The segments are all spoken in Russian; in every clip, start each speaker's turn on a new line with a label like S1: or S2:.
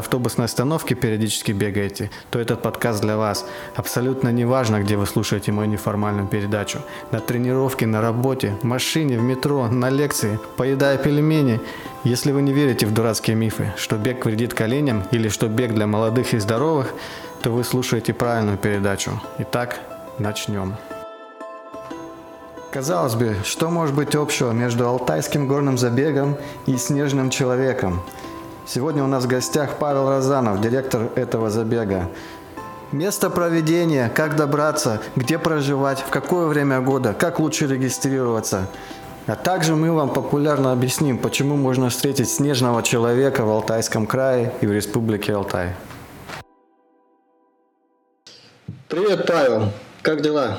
S1: автобусной остановки периодически бегаете, то этот подкаст для вас. Абсолютно не важно, где вы слушаете мою неформальную передачу. На тренировке, на работе, в машине, в метро, на лекции, поедая пельмени. Если вы не верите в дурацкие мифы, что бег вредит коленям или что бег для молодых и здоровых, то вы слушаете правильную передачу. Итак, начнем. Казалось бы, что может быть общего между алтайским горным забегом и снежным человеком – Сегодня у нас в гостях Павел Розанов, директор этого забега. Место проведения, как добраться, где проживать, в какое время года, как лучше регистрироваться. А также мы вам популярно объясним, почему можно встретить снежного человека в Алтайском крае и в Республике Алтай. Привет, Павел. Как дела?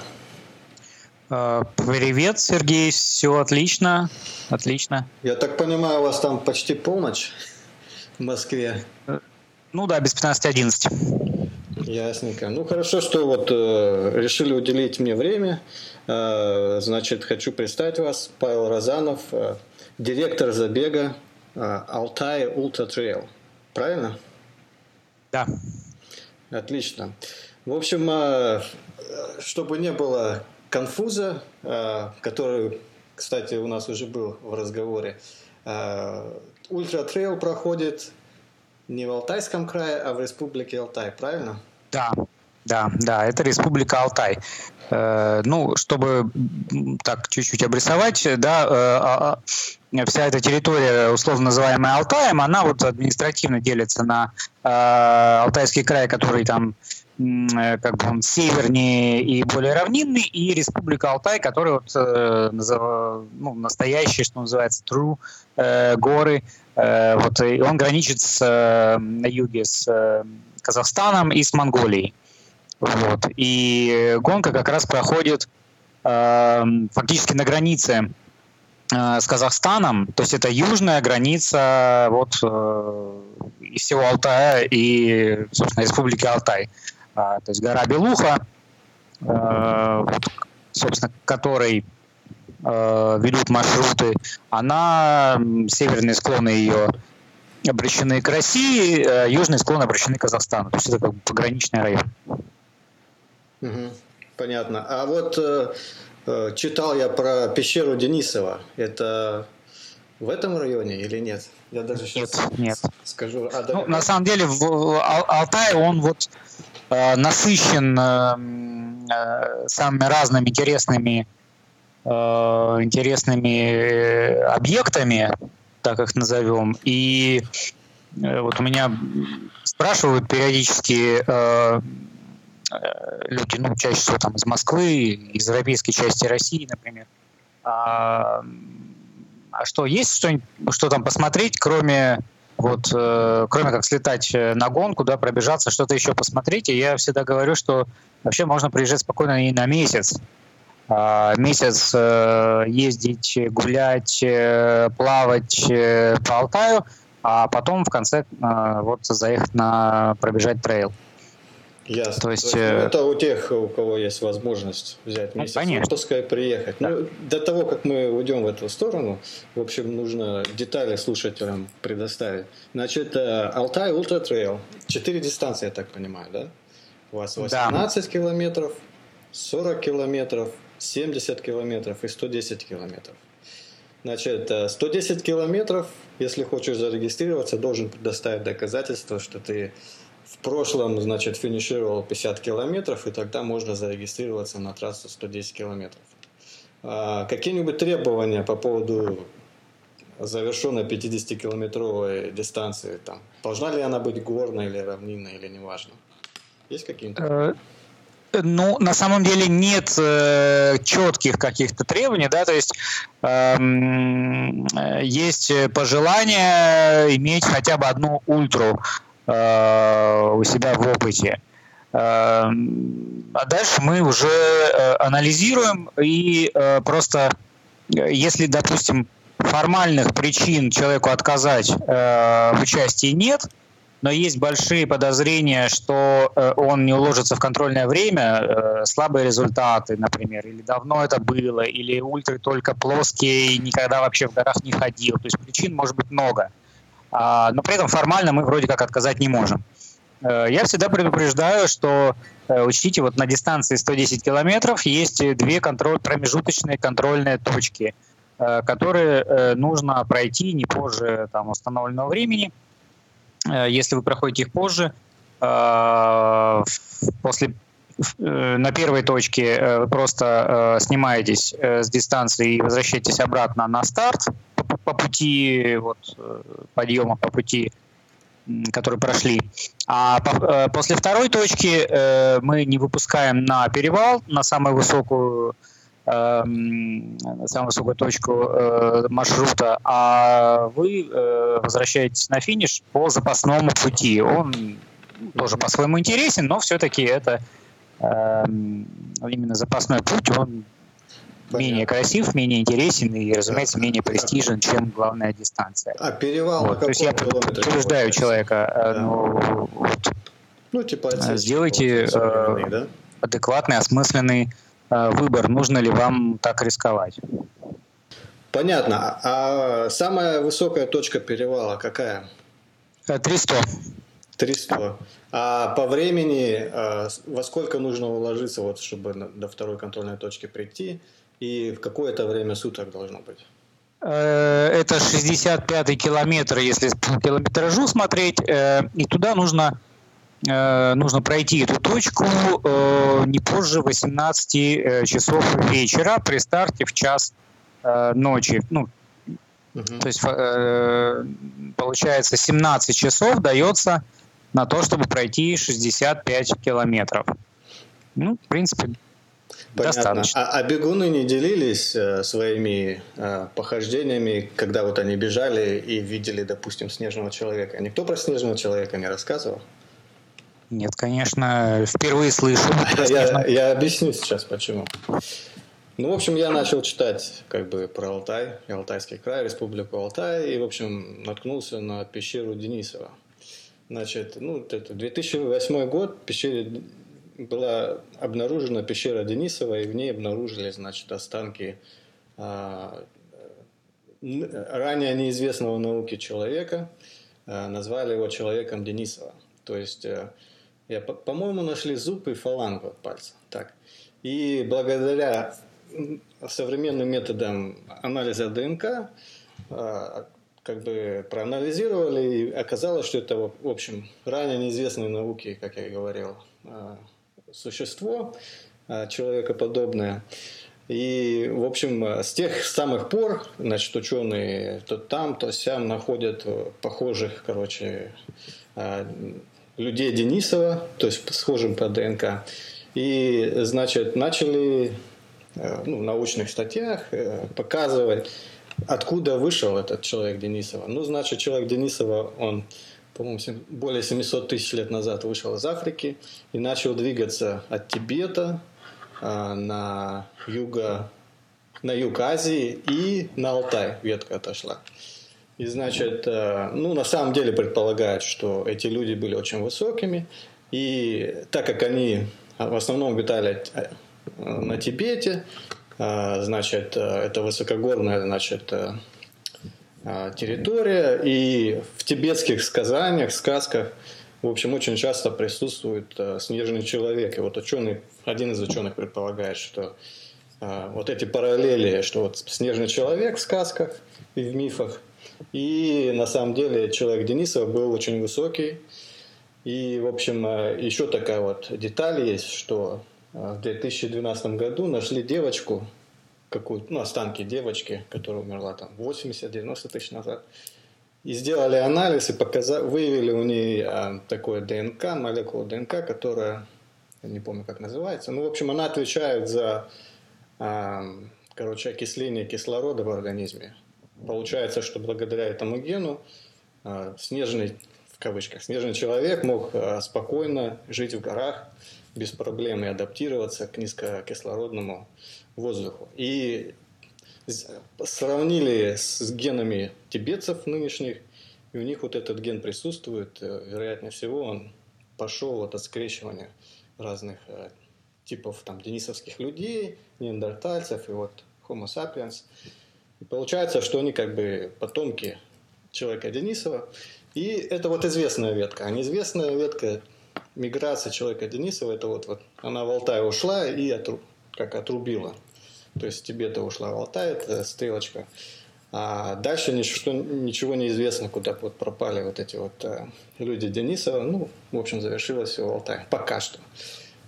S2: А, привет, Сергей. Все отлично. Отлично.
S1: Я так понимаю, у вас там почти полночь? В Москве?
S2: Ну да, без 15.11.
S1: Ясненько. Ну хорошо, что вот э, решили уделить мне время. Э, значит, хочу представить вас. Павел Розанов, э, директор забега э, Алтай Ultra Trail. Правильно?
S2: Да.
S1: Отлично. В общем, э, чтобы не было конфуза, э, который, кстати, у нас уже был в разговоре, э, Ultra Trail проходит не в Алтайском крае, а в Республике Алтай, правильно?
S2: Да, да, да, это Республика Алтай. Э, ну, чтобы так чуть-чуть обрисовать, да, э, а, а, вся эта территория, условно называемая Алтаем, она вот административно делится на э, Алтайский край, который там Э, как бы он севернее и более равнинный, и Республика Алтай, который вот э, ну, настоящий, что называется, true э, горы. Э, вот и он граничит с, э, на юге с э, Казахстаном и с Монголией. Вот. И гонка как раз проходит э, фактически на границе э, с Казахстаном, то есть это южная граница вот э, и всего Алтая и, собственно, Республики Алтай. А, то есть гора Белуха, э, вот, собственно, которой э, ведут маршруты, она, северные склоны ее обращены к России, э, южные склоны обращены к Казахстану. То есть это как бы пограничный район.
S1: Угу, понятно. А вот э, э, читал я про пещеру Денисова. Это в этом районе или нет?
S2: Я даже сейчас нет, нет. скажу. А, ну, на самом деле в Алтае он вот Э, насыщен э, э, самыми разными интересными интересными объектами, так их назовем. И вот у меня спрашивают периодически люди, ну, чаще всего там из Москвы, из европейской части России, например, а, а что, есть что, что там посмотреть, кроме вот, э, кроме как слетать э, на гонку, да, пробежаться, что-то еще посмотреть. И я всегда говорю, что вообще можно приезжать спокойно и на месяц. А, месяц э, ездить, гулять, э, плавать э, по Алтаю, а потом в конце э, вот заехать на пробежать трейл.
S1: Ясно. То есть, То есть ну, это у тех, у кого есть возможность взять ну, месяц ну, отпуска и приехать. Да. Ну, до того, как мы уйдем в эту сторону, в общем, нужно детали слушателям предоставить. Значит, э, Алтай Ultra Trail. Четыре дистанции, я так понимаю, да? У вас 18 да. километров, 40 километров, 70 километров и 110 километров. Значит, 110 э, километров, если хочешь зарегистрироваться, должен предоставить доказательство, что ты в прошлом, значит, финишировал 50 километров, и тогда можно зарегистрироваться на трассу 110 километров. А какие-нибудь требования по поводу завершенной 50-километровой дистанции? Там, должна ли она быть горной или равнинной, или неважно? Есть какие-то? Э,
S2: ну, на самом деле нет э, четких каких-то требований, да, то есть эм, э, есть пожелание иметь хотя бы одну ультру у себя в опыте. Э, а дальше мы уже э, анализируем и э, просто, если, допустим, формальных причин человеку отказать э, в участии нет, но есть большие подозрения, что э, он не уложится в контрольное время, э, слабые результаты, например, или давно это было, или ультры только плоские, никогда вообще в горах не ходил. То есть причин может быть много. А, но при этом формально мы вроде как отказать не можем. Э, я всегда предупреждаю, что учтите, вот на дистанции 110 километров есть две контроль, промежуточные контрольные точки, которые нужно пройти не позже там, установленного времени – Э, если вы проходите их позже, э, после э, на первой точке вы просто снимаетесь с дистанции и возвращаетесь обратно на старт по пути вот, подъема, по пути, который прошли. А после второй точки мы не выпускаем на перевал, на самую высокую самую высокую точку э, маршрута, а вы э, возвращаетесь на финиш по запасному пути. Он тоже по-своему интересен, но все-таки это именно запасной путь, он Понятно. менее красив, менее интересен и, разумеется, менее престижен, чем главная дистанция.
S1: А перевал
S2: вот. То есть я предупреждаю человека, э, да. ну, вот, ну, типа, сделайте э, да? адекватный, осмысленный Э, выбор, нужно ли вам так рисковать.
S1: Понятно. А самая высокая точка перевала какая?
S2: 300.
S1: Э, 300. А по времени э, во сколько нужно уложиться, вот, чтобы до второй контрольной точки прийти? И в какое-то время суток должно быть?
S2: Это 65-й километр, если по километражу смотреть. И туда нужно Э, нужно пройти эту точку э, не позже 18 э, часов вечера при старте в час ночи. Ну, угу. То есть получается 17 часов дается на то, чтобы пройти 65 километров. Ну, в принципе, Понятно. Достаточно.
S1: А, а бегуны не делились э, своими э, похождениями, когда вот они бежали и видели, допустим, снежного человека? Никто про снежного человека не рассказывал?
S2: Нет, конечно, впервые слышу.
S1: Я, я объясню сейчас, почему. Ну, в общем, я начал читать как бы про Алтай, Алтайский край, Республику Алтай, и, в общем, наткнулся на пещеру Денисова. Значит, ну, это 2008 год, пещере была обнаружена пещера Денисова, и в ней обнаружили, значит, останки а, ранее неизвестного науке человека, а, назвали его человеком Денисова. То есть э, я, по-моему, нашли зуб и фалангу от пальца. Так. И благодаря современным методам анализа ДНК а, как бы проанализировали, и оказалось, что это, в общем, ранее неизвестной науке, как я и говорил, а, существо а, человекоподобное. И, в общем, с тех самых пор, значит, ученые то там, то сям находят похожих, короче, людей Денисова, то есть схожим по ДНК. И, значит, начали э, ну, в научных статьях э, показывать, откуда вышел этот человек Денисова. Ну, значит, человек Денисова, он, по-моему, более 700 тысяч лет назад вышел из Африки и начал двигаться от Тибета э, на юго на юг Азии и на Алтай ветка отошла. И, значит, э, ну, на самом деле предполагают, что эти люди были очень высокими. И так как они в основном обитали э, на Тибете, значит, это высокогорная, значит, территория. И в тибетских сказаниях, сказках, в общем, очень часто присутствует снежный человек. И вот ученый, один из ученых предполагает, что вот эти параллели, что вот снежный человек в сказках и в мифах – и на самом деле человек Денисова был очень высокий. И, в общем, э, еще такая вот деталь есть, что э, в 2012 году нашли девочку, какую-то, ну, останки девочки, которая умерла там 80-90 тысяч назад. И сделали анализ и показали, выявили у нее а, такое ДНК, молекулу ДНК, которая, я не помню, как называется. Ну, в общем, она отвечает за, а, короче, окисление кислорода в организме. Получается, что благодаря этому гену а, снежный кавычках, снежный человек мог спокойно жить в горах без проблем и адаптироваться к низкокислородному воздуху. И сравнили с генами тибетцев нынешних, и у них вот этот ген присутствует, э, вероятнее всего, он пошел от скрещивания разных э, типов там денисовских людей, неандертальцев и вот Homo sapiens. И получается, что они как бы потомки человека Денисова. И это вот известная ветка. А неизвестная ветка миграция человека Денисова, это вот, вот она в Алтай ушла и отру, как отрубила. То есть Тибета ушла в Алтай, это стрелочка. А дальше ничего, ничего не известно, куда вот пропали вот эти вот э, люди Денисова. Ну, в общем, завершилось все в Алтае. Пока что.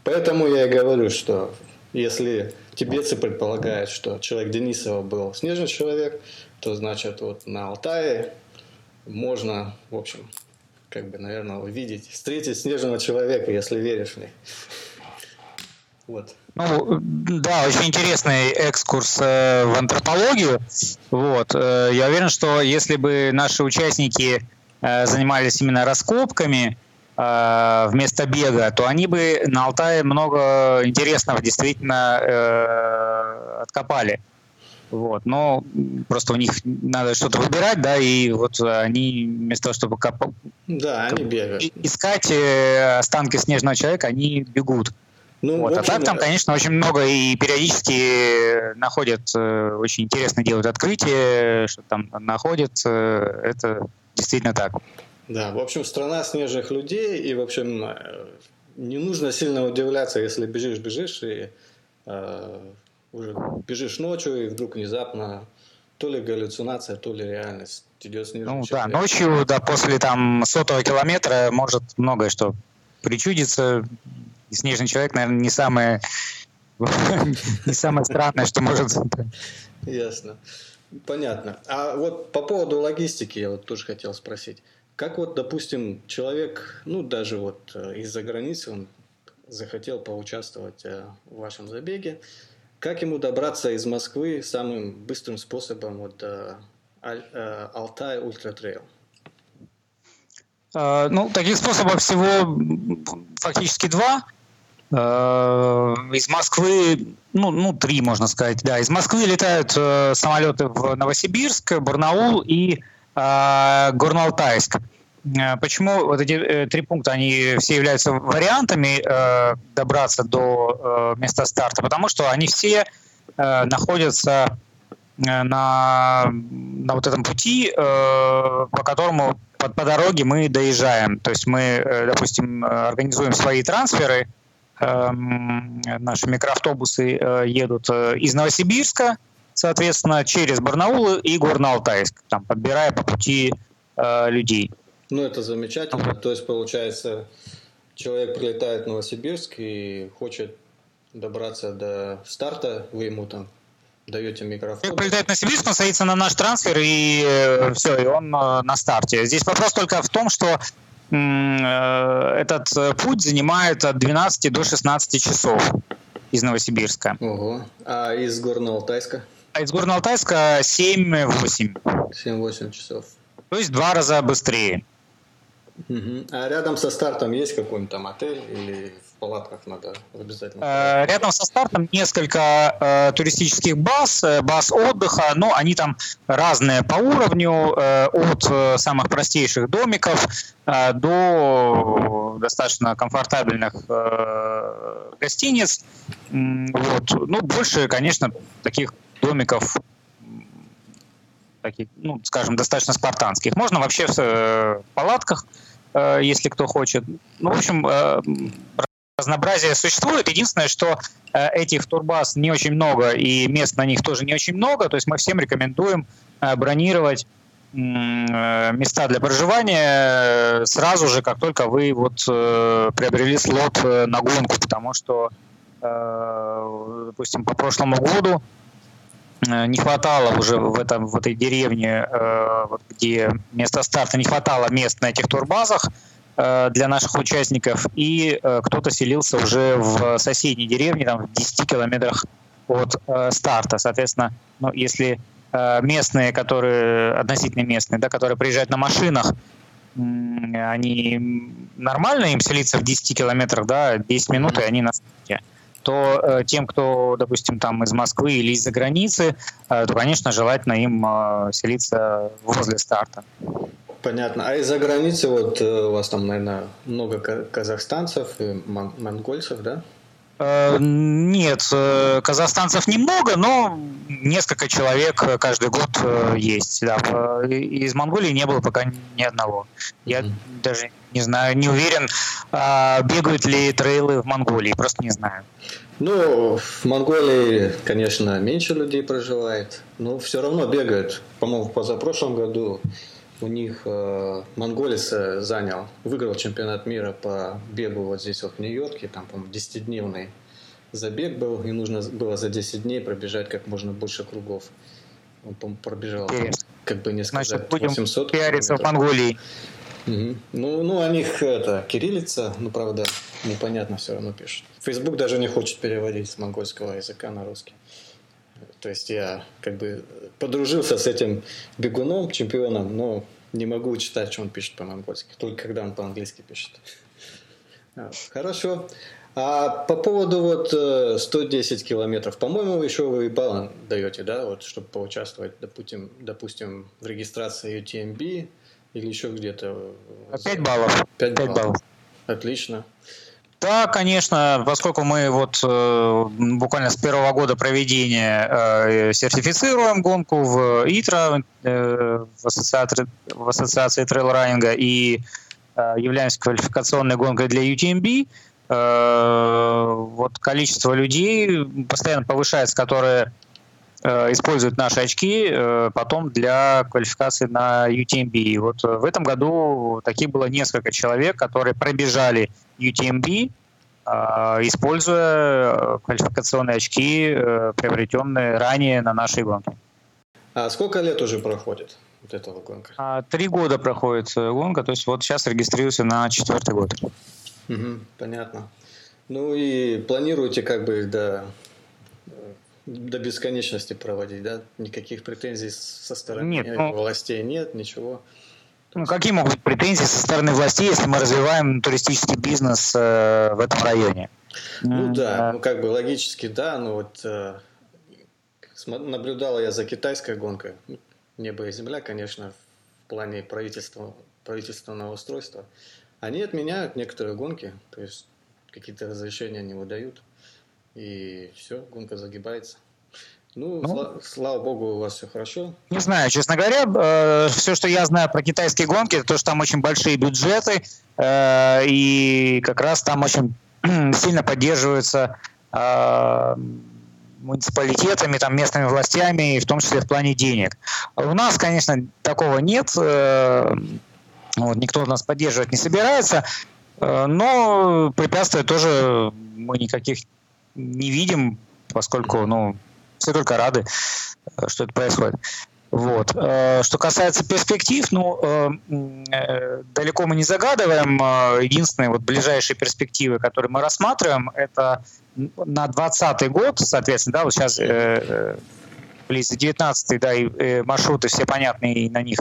S1: Поэтому я и говорю, что если тибетцы предполагают, что человек Денисова был снежный человек, то значит вот на Алтае можно, в общем, как бы, наверное, увидеть, встретить снежного человека, если веришь них.
S2: Вот. Ну, да, очень интересный экскурс э, в антропологию. Вот. Э, я уверен, что если бы наши участники э, занимались именно раскопками э, вместо бега, то они бы на Алтае много интересного действительно э, откопали. Вот. Но просто у них надо что-то выбирать, да, и вот они вместо того, чтобы коп...
S1: да, они бегают.
S2: искать э, останки снежного человека, они бегут. Ну, вот. общем, а так там, конечно, очень много и периодически находят, э, очень интересно делают открытия, что там находят, э, это действительно так.
S1: Да, в общем, страна снежных людей, и, в общем, не нужно сильно удивляться, если бежишь, бежишь, и э, уже бежишь ночью, и вдруг внезапно то ли галлюцинация, то ли реальность идет снежный
S2: Ну да, ночью, да, после там сотого километра может многое что причудиться, и снежный человек, наверное, не самое, не самое странное, что может...
S1: Ясно. Понятно. А вот по поводу логистики я вот тоже хотел спросить. Как вот, допустим, человек, ну, даже вот э, из-за границы, он захотел поучаствовать э, в вашем забеге, как ему добраться из Москвы самым быстрым способом вот до э, Алтай Ultra Trail?
S2: Ну, таких способов всего фактически два. Э, из Москвы, ну, ну, три, можно сказать, да. Из Москвы летают э, самолеты в Новосибирск, Барнаул и э, Горно-Алтайск. Э, почему вот эти э, три пункта, они все являются вариантами э, добраться до э, места старта? Потому что они все э, находятся на, на вот этом пути, э, по которому по, по дороге мы доезжаем. То есть мы, э, допустим, организуем свои трансферы, Эм, наши микроавтобусы э, едут э, из Новосибирска, соответственно, через Барнаул и Горно-Алтайск, там, подбирая по пути э, людей.
S1: Ну, это замечательно. То есть, получается, человек прилетает в Новосибирск и хочет добраться до старта, вы ему там даете микрофон.
S2: Человек прилетает на Сибирск, он садится на наш трансфер, и э, все, и он на старте. Здесь вопрос только в том, что Э, этот э, путь занимает от 12 до 16 часов из Новосибирска.
S1: Ого. А из Горно-Алтайска?
S2: А из Горно-Алтайска 7-8.
S1: 7-8 часов.
S2: То есть два раза быстрее.
S1: Угу. А рядом со стартом есть какой-нибудь там отель или в палатках надо обязательно?
S2: Э, рядом со стартом несколько э, туристических баз, э, баз отдыха, но они там разные по уровню, э, от самых простейших домиков э, до достаточно комфортабельных э, гостиниц. Вот. Ну, больше, конечно, таких домиков таких, ну, скажем, достаточно спартанских. Можно вообще в э, палатках, э, если кто хочет. Ну, в общем, э, разнообразие существует. Единственное, что этих турбаз не очень много, и мест на них тоже не очень много. То есть мы всем рекомендуем бронировать места для проживания сразу же, как только вы вот приобрели слот на гонку, потому что, допустим, по прошлому году Э, не хватало уже в, этом, в этой деревне, э, где место старта, не хватало мест на этих турбазах э, для наших участников, и кто-то селился уже в соседней деревне, там, в 10 километрах от старта. Соответственно, ну, если местные, которые относительно местные, да, которые приезжают на машинах, они нормально им селиться в 10 километрах, да, 10 минут, и они на старте то э, тем, кто, допустим, там из Москвы или из-за границы, э, то, конечно, желательно им э, селиться возле старта.
S1: Понятно. А из-за границы вот э, у вас там, наверное, много казахстанцев и монгольцев, да?
S2: Э, нет, э, казахстанцев немного, но несколько человек каждый год есть. Да. Из Монголии не было пока ни одного. Я mm-hmm. даже не знаю, не уверен, а, бегают ли трейлы в Монголии, просто не знаю.
S1: Ну, в Монголии, конечно, меньше людей проживает, но все равно бегают. По-моему, позапрошлом году у них э, монголец э, занял, выиграл чемпионат мира по бегу вот здесь вот в Нью-Йорке, там, по-моему, 10-дневный забег был, и нужно было за 10 дней пробежать как можно больше кругов. Он, по пробежал, как бы не сказать, Значит,
S2: будем 800 пиариться в Монголии.
S1: Ну, ну, о них это, кириллица, ну, правда, непонятно все равно пишут. Facebook даже не хочет переводить с монгольского языка на русский. То есть я как бы подружился с этим бегуном, чемпионом, но не могу читать, что он пишет по-монгольски, только когда он по-английски пишет. Хорошо. А по поводу вот 110 э, километров, по-моему, еще вы баллы даете, да, вот, чтобы поучаствовать, допустим, допустим, в регистрации UTMB или еще где-то?
S2: 5 баллов.
S1: 5 баллов. баллов. Отлично.
S2: Да, конечно, поскольку мы вот э, буквально с первого года проведения э, сертифицируем гонку в ИТРА, э, в, ассоциации, в ассоциации трейл-раннинга и э, являемся квалификационной гонкой для UTMB, э, вот количество людей постоянно повышается, которые э, используют наши очки э, потом для квалификации на UTMB. И вот в этом году таких было несколько человек, которые пробежали UTMB, используя э, квалификационные очки, э, приобретенные ранее на нашей гонке.
S1: А сколько лет уже проходит вот эта гонка?
S2: А, три года проходит э, гонка, то есть вот сейчас регистрируется на четвертый год.
S1: Угу, понятно. Ну и планируете как бы до, до бесконечности проводить, да? Никаких претензий со стороны
S2: нет, ну,
S1: властей нет, ничего?
S2: Ну, какие могут быть претензии со стороны властей, если мы развиваем туристический бизнес э, в этом районе?
S1: Ну да, ну как бы логически да, но вот э, наблюдала я за китайской гонкой, небо и земля, конечно, в плане правительства, правительственного устройства. Они отменяют некоторые гонки, то есть какие-то разрешения не выдают, и все, гонка загибается. Ну, ну слава, слава богу, у вас все хорошо.
S2: Не знаю, честно говоря, э, все, что я знаю про китайские гонки, это то, что там очень большие бюджеты, э, и как раз там очень сильно поддерживаются э, муниципалитетами, там, местными властями, в том числе в плане денег. У нас, конечно, такого нет. Э, вот, никто нас поддерживать не собирается, э, но препятствий тоже мы никаких не видим, поскольку, ну, все только рады, э, что это происходит. Вот. Э, что касается перспектив, ну, э, далеко мы не загадываем. Единственные вот ближайшие перспективы, которые мы рассматриваем, это на 2020 год, соответственно, да, вот сейчас ближе 19 да, и маршруты все понятные, и на них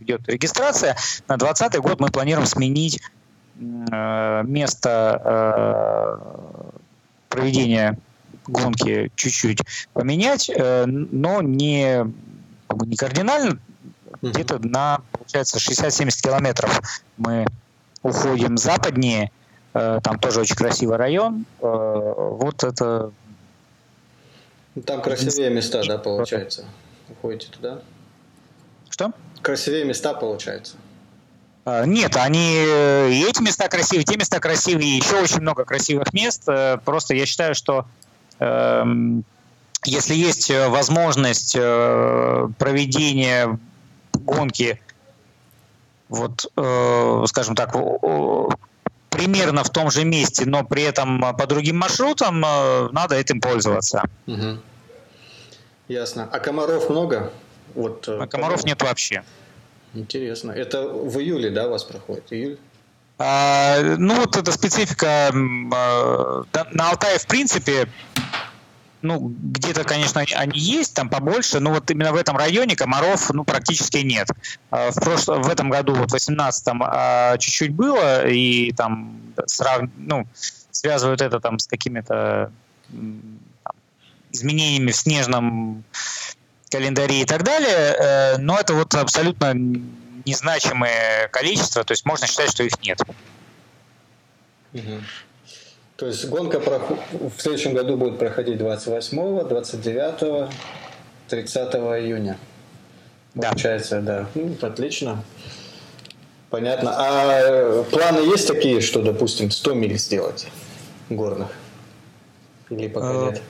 S2: идет регистрация. На 2020 год мы планируем сменить место проведения гонки чуть-чуть поменять, э, но не, не кардинально. Где-то на, получается, 60-70 километров мы уходим западнее, э, там тоже очень красивый район. Э, вот это...
S1: Там красивее места, да, получается? Уходите туда?
S2: Что?
S1: Красивее места, получается?
S2: Нет, они и эти места красивые, и те места красивые, еще очень много красивых мест. Просто я считаю, что Эм, если есть э, возможность э, проведения гонки, вот, э, скажем так, примерно в том же месте, но при этом по другим маршрутам, надо этим пользоваться. Угу.
S1: Ясно. А комаров много?
S2: Вот, а комаров нет вообще.
S1: Интересно. Это в июле, да, у вас проходит? Июль?
S2: А, ну, вот эта специфика. А, на Алтае, в принципе, ну, где-то, конечно, они есть, там побольше, но вот именно в этом районе комаров, ну, практически нет. А в, прошлом, в этом году, вот в 18-м, а, чуть-чуть было, и там срав... ну, связывают это там с какими-то изменениями в снежном календаре и так далее, э, но это вот абсолютно незначимое количество, то есть можно считать, что их нет.
S1: Угу. То есть гонка в следующем году будет проходить 28, 29, 30 июня. Да. Получается, да. Ну, отлично. Понятно. А э, планы есть такие, что, допустим, 100 миль сделать горных? Или пока э, нет?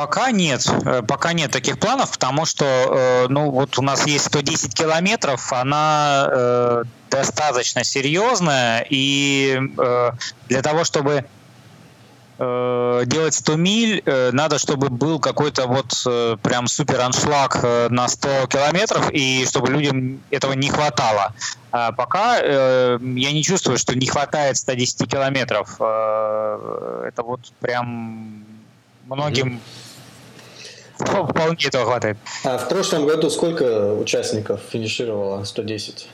S2: Пока нет, э, пока нет таких планов, потому что, ну, вот у нас есть 110 километров, она достаточно серьезная, и для того, чтобы э, делать 100 миль, э, надо, чтобы был какой-то вот э, прям супер аншлаг э, на 100 километров, и чтобы людям этого не хватало. А пока э, я не чувствую, что не хватает 110 километров. Э, это вот прям многим mm-hmm. Вполне этого хватает.
S1: А в прошлом году сколько участников финишировало 110?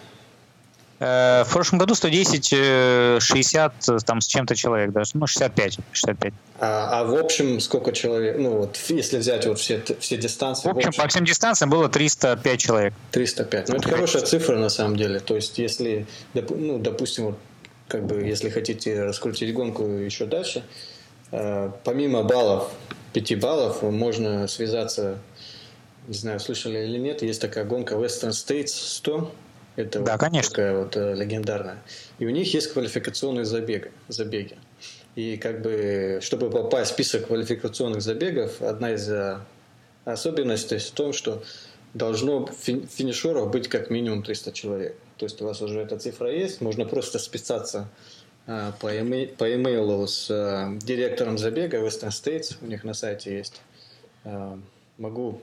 S2: Э, в прошлом году 110, 60 э, э, там с чем-то человек даже, ну 65, 65.
S1: А, а в общем сколько человек, ну вот если взять вот все, все дистанции?
S2: В общем, в общем по всем дистанциям было 305 человек.
S1: 305, ну это хорошая цифра на самом деле, то есть если, ну допустим, вот, как бы если хотите раскрутить гонку еще дальше, помимо баллов, 5 баллов, можно связаться, не знаю, слышали или нет, есть такая гонка Western States 100, это
S2: да,
S1: вот
S2: конечно.
S1: такая вот э, легендарная. И у них есть квалификационные забеги, забеги. И как бы, чтобы попасть в список квалификационных забегов, одна из э, особенностей в том, что должно финишеров быть как минимум 300 человек. То есть у вас уже эта цифра есть, можно просто списаться э, по, e по имейлу с э, директором забега Western States, у них на сайте есть. Э, могу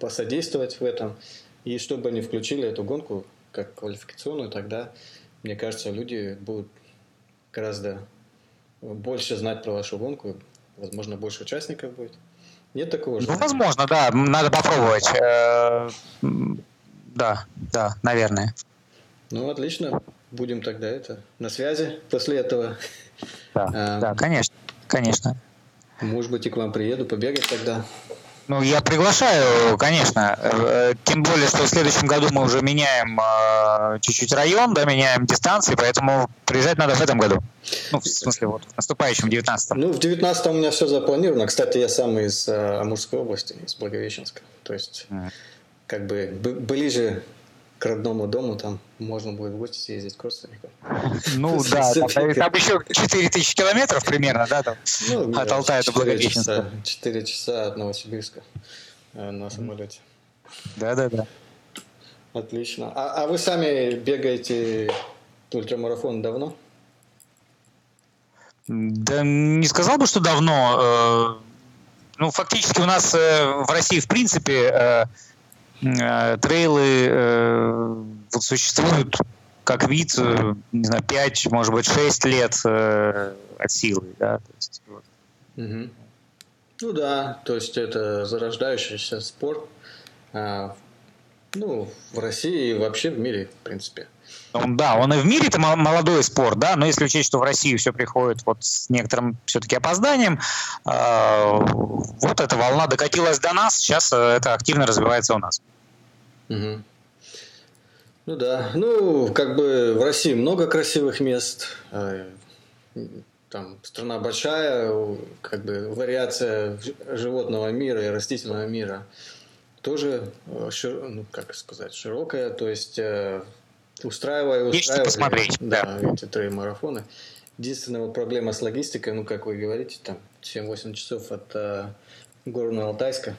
S1: посодействовать в этом. И чтобы они включили эту гонку как квалификационную, тогда, мне кажется, люди будут гораздо больше знать про вашу гонку, возможно, больше участников будет. Нет такого
S2: же? Ну, возможно, да, надо попробовать. Э, да, да, наверное.
S1: Ну, отлично. Будем тогда это на связи после этого.
S2: Да, а, да, конечно, конечно.
S1: Может быть, и к вам приеду побегать тогда.
S2: Ну, я приглашаю, конечно. Э, тем более, что в следующем году мы уже меняем э, чуть-чуть район, да, меняем дистанции, поэтому приезжать надо в этом году. Ну, в смысле, вот в наступающем, 19-м.
S1: Ну, в 19-м у меня все запланировано. Кстати, я сам из э, Амурской области, из Благовещенска. То есть, mm. как бы ближе к родному дому, там можно будет в гости съездить к родственникам.
S2: Ну да, там, там еще 4000 километров примерно, да, там, ну, от Алтая до Благовещенска.
S1: 4 часа от Новосибирска э, на самолете.
S2: Да-да-да.
S1: Отлично. А, а вы сами бегаете ультрамарафон давно?
S2: Да не сказал бы, что давно. Э, ну, фактически у нас э, в России, в принципе, Э, трейлы э, вот существуют как вид, э, не знаю, 5, может быть, 6 лет от силы, да, то есть, вот.
S1: угу. Ну да, то есть это зарождающийся спорт, а, ну, в России и вообще в мире, в принципе.
S2: Он, да, он и в мире это молодой спорт, да, но если учесть, что в Россию все приходит вот с некоторым все-таки опозданием, э, вот эта волна докатилась до нас, сейчас это активно развивается у нас.
S1: Угу. Ну да, ну как бы в России много красивых мест, а, там страна большая, как бы вариация животного мира и растительного мира тоже, э, ну как сказать, широкая, то есть э, устраивая, устраивая
S2: посмотреть,
S1: да, да, эти три марафоны. Единственная вот проблема с логистикой, ну как вы говорите, там 7-8 часов от э, Горно-Алтайска,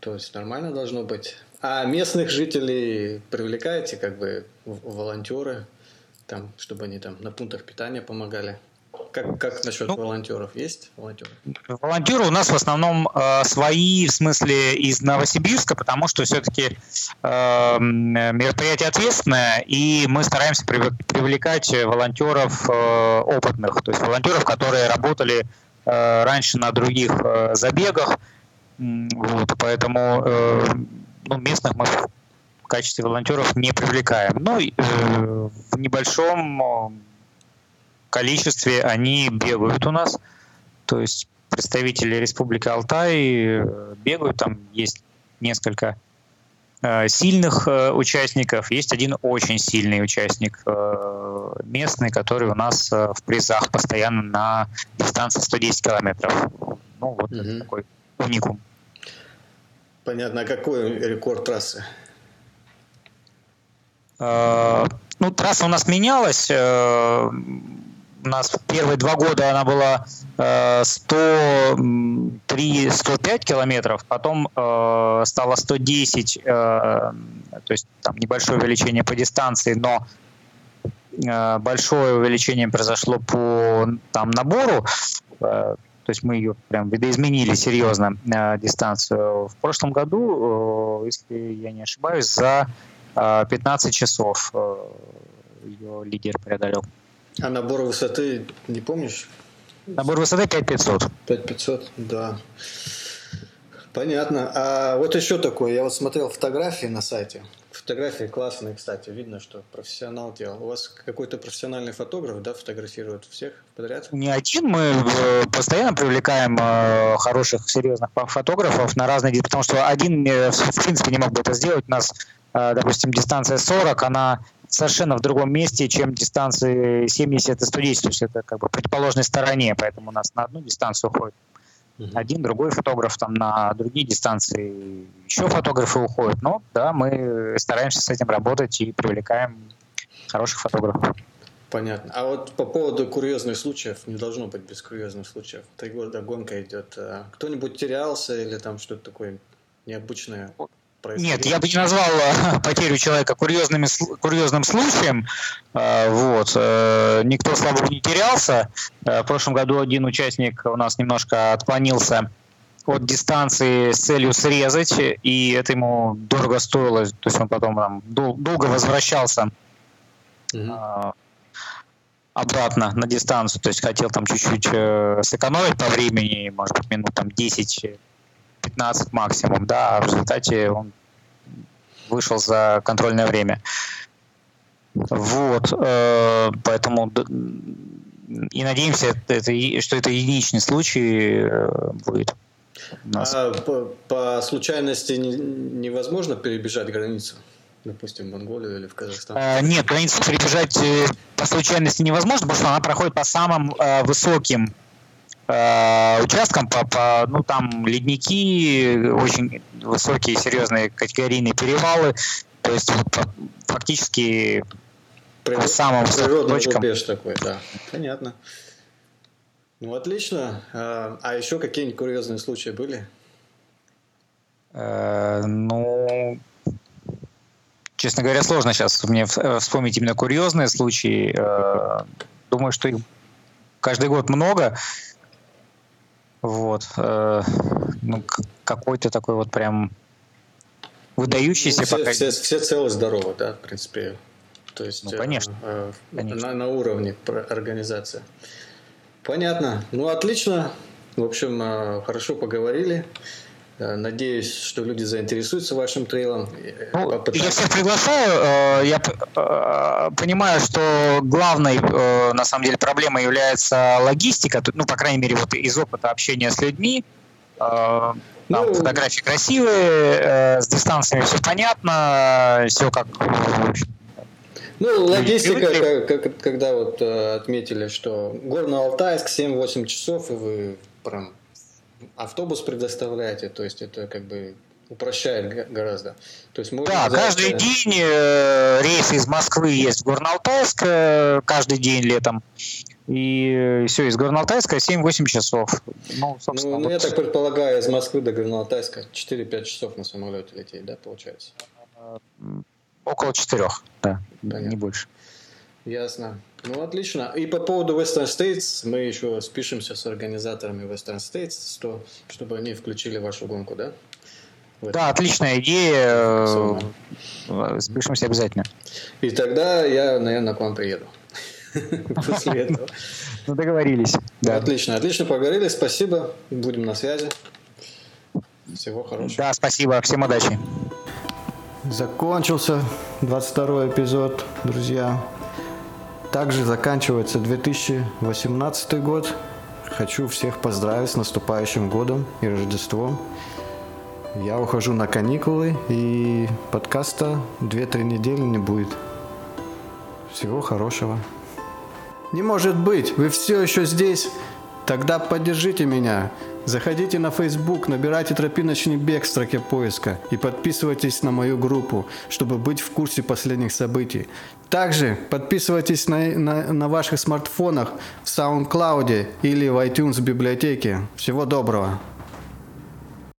S1: то есть нормально должно быть. А местных жителей привлекаете, как бы волонтеры, там, чтобы они там на пунктах питания помогали? Как, как насчет ну, волонтеров? Есть волонтеры?
S2: Волонтеры у нас в основном э, свои, в смысле, из Новосибирска, потому что все-таки э, мероприятие ответственное, и мы стараемся привлекать волонтеров э, опытных, то есть волонтеров, которые работали э, раньше на других э, забегах. Вот, поэтому э, ну, местных мы в качестве волонтеров не привлекаем. Ну, э, в небольшом э, количестве они бегают у нас. То есть представители Республики Алтай э, бегают, там есть несколько сильных участников, есть один очень сильный участник местный, который у нас в призах постоянно на дистанции 110 километров. Ну, вот угу. такой уникум.
S1: Понятно. А какой рекорд трассы?
S2: Ну, трасса у нас менялась у нас первые два года она была 103-105 километров, потом э, стало 110, э, то есть там небольшое увеличение по дистанции, но э, большое увеличение произошло по там набору, то есть мы ее прям видоизменили серьезно дистанцию. В прошлом году, если я не ошибаюсь, за 15 часов ее лидер преодолел.
S1: А набор высоты не помнишь?
S2: Набор высоты 5500.
S1: 5500, да. Понятно. А вот еще такое. Я вот смотрел фотографии на сайте. Фотографии классные, кстати. Видно, что профессионал делал. У вас какой-то профессиональный фотограф, да, фотографирует всех подряд?
S2: Не один. Мы э, постоянно привлекаем э, хороших, серьезных фотографов на разные... Потому что один, э, в принципе, не мог бы это сделать. У нас, допустим, дистанция 40, она совершенно в другом месте, чем дистанции 70 и 110. То есть это как бы противоположной стороне, поэтому у нас на одну дистанцию уходит один, другой фотограф, там на другие дистанции еще фотографы уходят. Но да, мы стараемся с этим работать и привлекаем хороших фотографов.
S1: Понятно. А вот по поводу курьезных случаев, не должно быть без курьезных случаев. Три года гонка идет. А кто-нибудь терялся или там что-то такое необычное?
S2: Происходило? Нет, я бы не назвал э, потерю человека курьезными, курьезным случаем. Э, вот. Э, никто, слава богу, не терялся. В прошлом году один участник у нас немножко отклонился от дистанции с целью срезать, и это ему дорого стоило, то есть он потом там, долго возвращался обратно на дистанцию, то есть хотел там чуть-чуть сэкономить по времени, может быть, минут там 10 15 максимум, да, а в результате он вышел за контрольное время. Вот, э, поэтому и надеемся, это, что это единичный случай э, будет.
S1: А по, по случайности не, невозможно перебежать границу? Допустим, в Монголию или в Казахстан?
S2: А, нет, границу перебежать э, по случайности невозможно, потому что она проходит по самым э, высоким э, участкам, по, по, ну там ледники, очень высокие, серьезные категорийные перевалы, то есть вот, фактически
S1: Природ, по самым природный точкам. рубеж такой, да, понятно. Ну, отлично. А, а еще какие-нибудь курьезные случаи были?
S2: Э, ну, честно говоря, сложно сейчас мне вспомнить именно курьезные случаи. Э, думаю, что их каждый год много. Вот. Э, ну, какой-то такой вот прям выдающийся
S1: ну, все, пока... все, все целы здоровы, да, в принципе. То есть,
S2: ну, конечно.
S1: Э, э, конечно. На, на уровне организации. Понятно. Ну, отлично. В общем, э, хорошо поговорили. Э, надеюсь, что люди заинтересуются вашим трейлом.
S2: Ну, я всех приглашаю. Э, я э, понимаю, что главной, на самом деле, проблемой является логистика. Ну, по крайней мере, вот из опыта общения с людьми. Там ну, фотографии красивые, с дистанциями все понятно, все как
S1: ну, логистика, как, когда вот отметили, что Горно-Алтайск 7-8 часов, и вы прям автобус предоставляете, то есть это как бы упрощает гораздо. То есть
S2: да, каждый это... день э, рейсы из Москвы есть в Горно-Алтайск, э, каждый день летом. И все, из Горно-Алтайска 7-8 часов.
S1: Ну, собственно, ну, ну вот. я так предполагаю, из Москвы до Горно-Алтайска 4-5 часов на самолете лететь, да, получается?
S2: Около 4, да, Понятно. не больше.
S1: Ясно. Ну, отлично. И по поводу Western States мы еще спишемся с организаторами Western States, что, чтобы они включили вашу гонку, да?
S2: Да, отличная идея. Спишемся обязательно.
S1: И тогда я, наверное, к вам приеду. после этого.
S2: Ну, договорились.
S1: Да. Отлично, отлично поговорили. Спасибо. Будем на связи. Всего хорошего.
S2: Да, спасибо. Всем удачи.
S1: Закончился 22 эпизод, друзья. Также заканчивается 2018 год. Хочу всех поздравить с наступающим годом и Рождеством. Я ухожу на каникулы, и подкаста 2-3 недели не будет. Всего хорошего. Не может быть, вы все еще здесь? Тогда поддержите меня. Заходите на Facebook, набирайте «Тропиночный бег» в строке поиска и подписывайтесь на мою группу, чтобы быть в курсе последних событий. Также подписывайтесь на, на, на ваших смартфонах в SoundCloud или в iTunes библиотеке. Всего доброго!